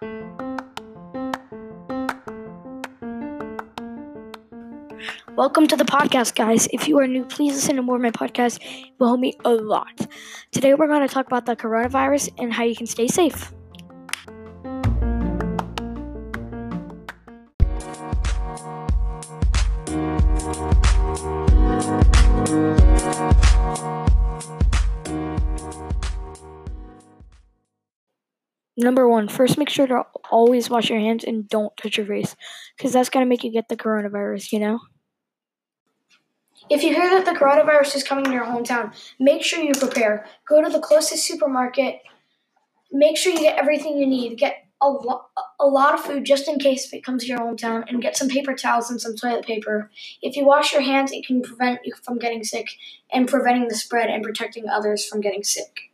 Welcome to the podcast, guys. If you are new, please listen to more of my podcast. It will help me a lot. Today, we're going to talk about the coronavirus and how you can stay safe. Number one, first make sure to always wash your hands and don't touch your face because that's going to make you get the coronavirus, you know? If you hear that the coronavirus is coming to your hometown, make sure you prepare. Go to the closest supermarket. Make sure you get everything you need. Get a, lo- a lot of food just in case if it comes to your hometown, and get some paper towels and some toilet paper. If you wash your hands, it can prevent you from getting sick and preventing the spread and protecting others from getting sick.